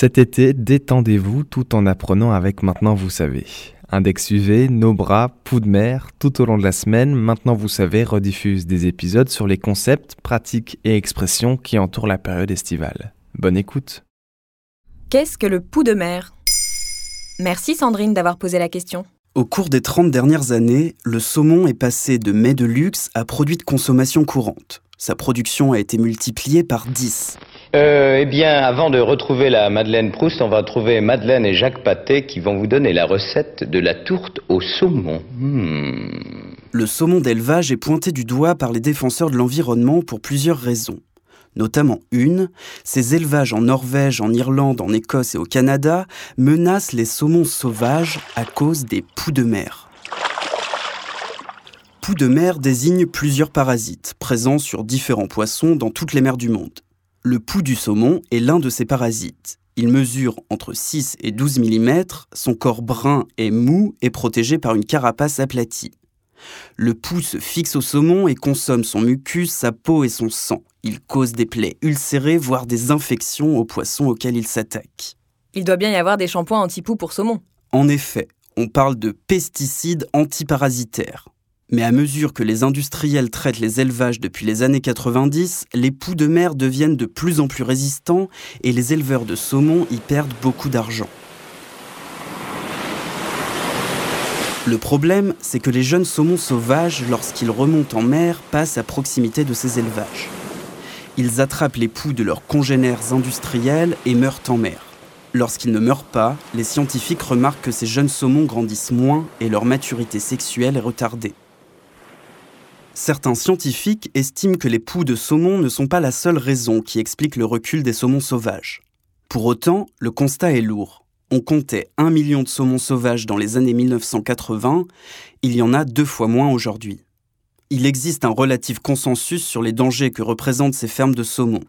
Cet été, détendez-vous tout en apprenant avec Maintenant Vous savez. Index UV, nos bras, poux de mer, tout au long de la semaine, Maintenant Vous savez rediffuse des épisodes sur les concepts, pratiques et expressions qui entourent la période estivale. Bonne écoute. Qu'est-ce que le poux de mer? Merci Sandrine d'avoir posé la question. Au cours des 30 dernières années, le saumon est passé de mets de luxe à produit de consommation courante. Sa production a été multipliée par 10. Euh, eh bien, avant de retrouver la Madeleine Proust, on va trouver Madeleine et Jacques Patet qui vont vous donner la recette de la tourte au saumon. Hmm. Le saumon d'élevage est pointé du doigt par les défenseurs de l'environnement pour plusieurs raisons. Notamment une, ces élevages en Norvège, en Irlande, en Écosse et au Canada menacent les saumons sauvages à cause des poux de mer. Poux de mer désigne plusieurs parasites présents sur différents poissons dans toutes les mers du monde. Le pouls du saumon est l'un de ces parasites. Il mesure entre 6 et 12 mm, son corps brun et mou est protégé par une carapace aplatie. Le pouls se fixe au saumon et consomme son mucus, sa peau et son sang. Il cause des plaies ulcérées, voire des infections aux poissons auxquels il s'attaque. Il doit bien y avoir des shampoings anti-poux pour saumon. En effet, on parle de pesticides antiparasitaires. Mais à mesure que les industriels traitent les élevages depuis les années 90, les poux de mer deviennent de plus en plus résistants et les éleveurs de saumon y perdent beaucoup d'argent. Le problème, c'est que les jeunes saumons sauvages, lorsqu'ils remontent en mer, passent à proximité de ces élevages. Ils attrapent les poux de leurs congénères industriels et meurent en mer. Lorsqu'ils ne meurent pas, les scientifiques remarquent que ces jeunes saumons grandissent moins et leur maturité sexuelle est retardée. Certains scientifiques estiment que les poux de saumon ne sont pas la seule raison qui explique le recul des saumons sauvages. Pour autant, le constat est lourd. On comptait un million de saumons sauvages dans les années 1980, il y en a deux fois moins aujourd'hui. Il existe un relatif consensus sur les dangers que représentent ces fermes de saumon,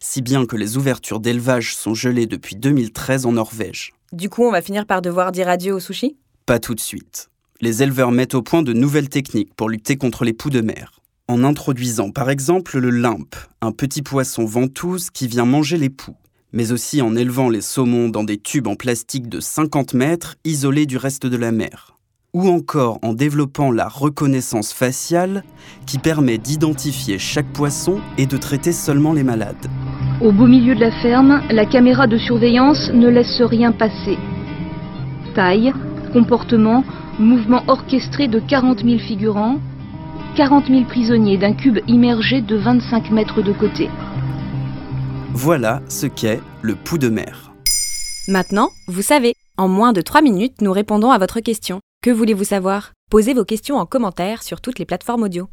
si bien que les ouvertures d'élevage sont gelées depuis 2013 en Norvège. Du coup, on va finir par devoir dire adieu au sushi? Pas tout de suite les éleveurs mettent au point de nouvelles techniques pour lutter contre les poux de mer. En introduisant par exemple le limpe, un petit poisson ventouse qui vient manger les poux, mais aussi en élevant les saumons dans des tubes en plastique de 50 mètres isolés du reste de la mer. Ou encore en développant la reconnaissance faciale qui permet d'identifier chaque poisson et de traiter seulement les malades. Au beau milieu de la ferme, la caméra de surveillance ne laisse rien passer. Taille, comportement, mouvement orchestré de 40 000 figurants, 40 000 prisonniers d'un cube immergé de 25 mètres de côté. Voilà ce qu'est le pouls de mer. Maintenant, vous savez, en moins de 3 minutes, nous répondons à votre question. Que voulez-vous savoir? Posez vos questions en commentaire sur toutes les plateformes audio.